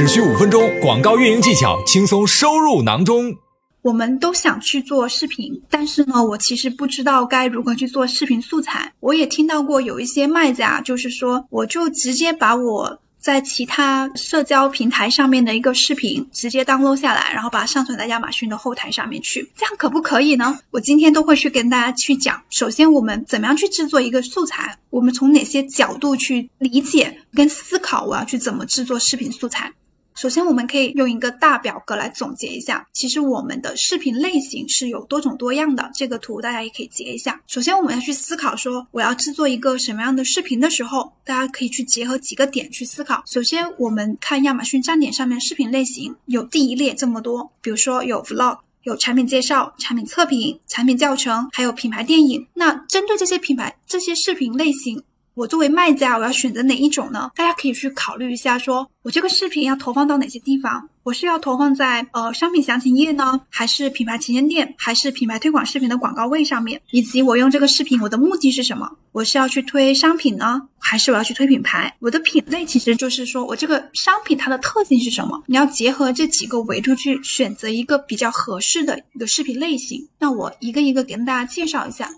只需五分钟，广告运营技巧轻松收入囊中。我们都想去做视频，但是呢，我其实不知道该如何去做视频素材。我也听到过有一些卖家，就是说，我就直接把我在其他社交平台上面的一个视频直接 download 下来，然后把它上传在亚马逊的后台上面去，这样可不可以呢？我今天都会去跟大家去讲。首先，我们怎么样去制作一个素材？我们从哪些角度去理解跟思考？我要去怎么制作视频素材？首先，我们可以用一个大表格来总结一下。其实我们的视频类型是有多种多样的。这个图大家也可以截一下。首先，我们要去思考说，我要制作一个什么样的视频的时候，大家可以去结合几个点去思考。首先，我们看亚马逊站点上面视频类型有第一列这么多，比如说有 vlog，有产品介绍、产品测评、产品教程，还有品牌电影。那针对这些品牌这些视频类型。我作为卖家，我要选择哪一种呢？大家可以去考虑一下，说我这个视频要投放到哪些地方？我是要投放在呃商品详情页呢，还是品牌旗舰店，还是品牌推广视频的广告位上面？以及我用这个视频，我的目的是什么？我是要去推商品呢，还是我要去推品牌？我的品类其实就是说我这个商品它的特性是什么？你要结合这几个维度去选择一个比较合适的一个视频类型。那我一个一个给大家介绍一下。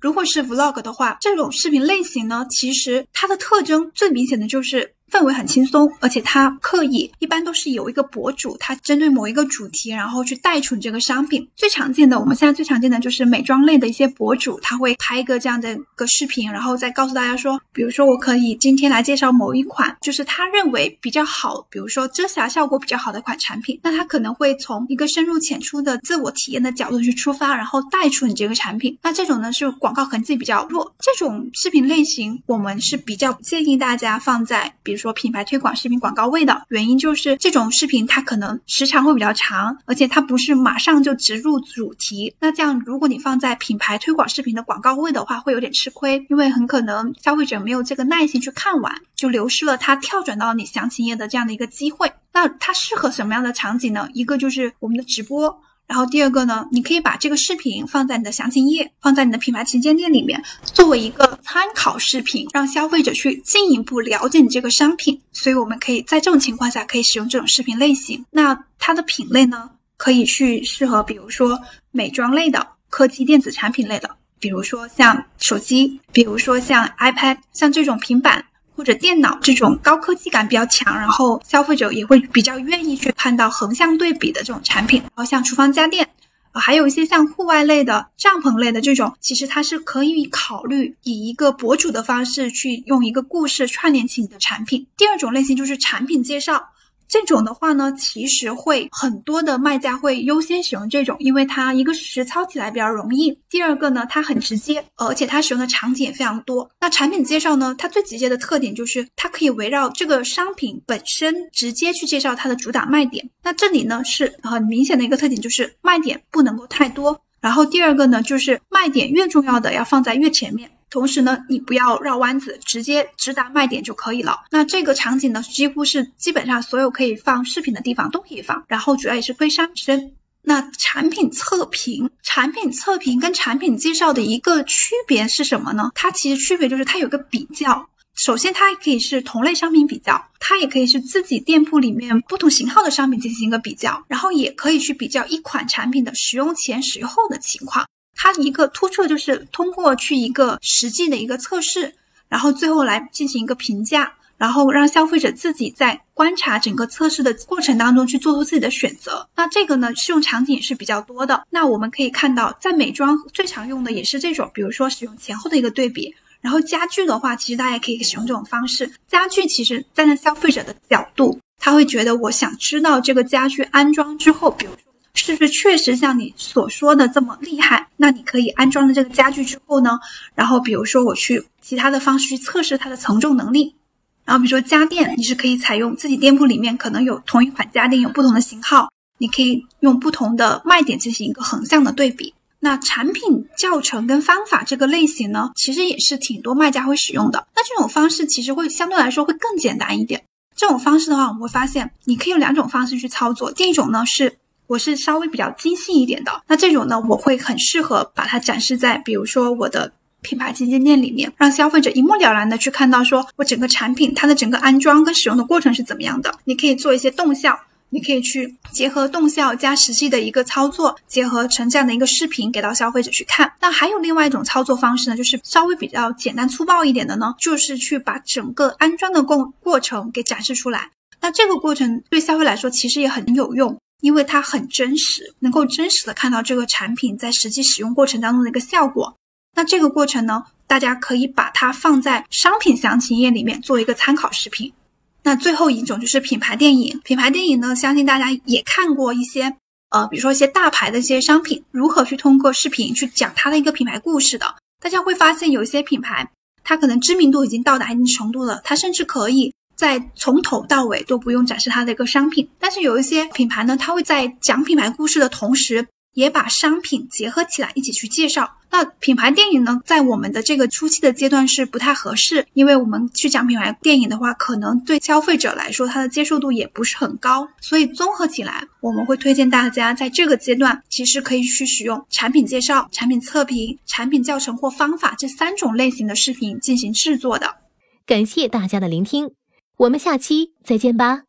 如果是 vlog 的话，这种视频类型呢，其实它的特征最明显的就是。氛围很轻松，而且它刻意一般都是有一个博主，他针对某一个主题，然后去带出你这个商品。最常见的，我们现在最常见的就是美妆类的一些博主，他会拍一个这样的一个视频，然后再告诉大家说，比如说我可以今天来介绍某一款，就是他认为比较好，比如说遮瑕效果比较好的一款产品，那他可能会从一个深入浅出的自我体验的角度去出发，然后带出你这个产品。那这种呢是广告痕迹比较弱，这种视频类型我们是比较建议大家放在比如。说品牌推广视频广告位的原因就是这种视频它可能时长会比较长，而且它不是马上就直入主题。那这样如果你放在品牌推广视频的广告位的话，会有点吃亏，因为很可能消费者没有这个耐心去看完，就流失了他跳转到你详情页的这样的一个机会。那它适合什么样的场景呢？一个就是我们的直播。然后第二个呢，你可以把这个视频放在你的详情页，放在你的品牌旗舰店里面，作为一个参考视频，让消费者去进一步了解你这个商品。所以我们可以在这种情况下可以使用这种视频类型。那它的品类呢，可以去适合，比如说美妆类的、科技电子产品类的，比如说像手机，比如说像 iPad，像这种平板。或者电脑这种高科技感比较强，然后消费者也会比较愿意去看到横向对比的这种产品。然后像厨房家电，还有一些像户外类的、帐篷类的这种，其实它是可以考虑以一个博主的方式去用一个故事串联起你的产品。第二种类型就是产品介绍。这种的话呢，其实会很多的卖家会优先使用这种，因为它一个是实操起来比较容易，第二个呢它很直接，而且它使用的场景也非常多。那产品介绍呢，它最直接的特点就是它可以围绕这个商品本身直接去介绍它的主打卖点。那这里呢是很明显的一个特点，就是卖点不能够太多。然后第二个呢，就是卖点越重要的要放在越前面。同时呢，你不要绕弯子，直接直达卖点就可以了。那这个场景呢，几乎是基本上所有可以放视频的地方都可以放。然后主要也是推商身。那产品测评，产品测评跟产品介绍的一个区别是什么呢？它其实区别就是它有个比较。首先，它可以是同类商品比较，它也可以是自己店铺里面不同型号的商品进行一个比较，然后也可以去比较一款产品的使用前、使用后的情况。它一个突出就是通过去一个实际的一个测试，然后最后来进行一个评价，然后让消费者自己在观察整个测试的过程当中去做出自己的选择。那这个呢，适用场景是比较多的。那我们可以看到，在美妆最常用的也是这种，比如说使用前后的一个对比。然后家具的话，其实大家也可以使用这种方式。家具其实站在消费者的角度，他会觉得我想知道这个家具安装之后，比如说。是不是确实像你所说的这么厉害？那你可以安装了这个家具之后呢？然后比如说我去其他的方式去测试它的承重能力。然后比如说家电，你是可以采用自己店铺里面可能有同一款家电有不同的型号，你可以用不同的卖点进行一个横向的对比。那产品教程跟方法这个类型呢，其实也是挺多卖家会使用的。那这种方式其实会相对来说会更简单一点。这种方式的话，我们会发现你可以用两种方式去操作。第一种呢是。我是稍微比较精细一点的，那这种呢，我会很适合把它展示在，比如说我的品牌旗舰店里面，让消费者一目了然的去看到，说我整个产品它的整个安装跟使用的过程是怎么样的。你可以做一些动效，你可以去结合动效加实际的一个操作，结合成这样的一个视频给到消费者去看。那还有另外一种操作方式呢，就是稍微比较简单粗暴一点的呢，就是去把整个安装的过过程给展示出来。那这个过程对消费来说其实也很有用。因为它很真实，能够真实的看到这个产品在实际使用过程当中的一个效果。那这个过程呢，大家可以把它放在商品详情页里面做一个参考视频。那最后一种就是品牌电影，品牌电影呢，相信大家也看过一些，呃，比如说一些大牌的一些商品，如何去通过视频去讲它的一个品牌故事的。大家会发现有一些品牌，它可能知名度已经到达一定程度了，它甚至可以。在从头到尾都不用展示它的一个商品，但是有一些品牌呢，它会在讲品牌故事的同时，也把商品结合起来一起去介绍。那品牌电影呢，在我们的这个初期的阶段是不太合适，因为我们去讲品牌电影的话，可能对消费者来说，它的接受度也不是很高。所以综合起来，我们会推荐大家在这个阶段，其实可以去使用产品介绍、产品测评、产品教程或方法这三种类型的视频进行制作的。感谢大家的聆听。我们下期再见吧。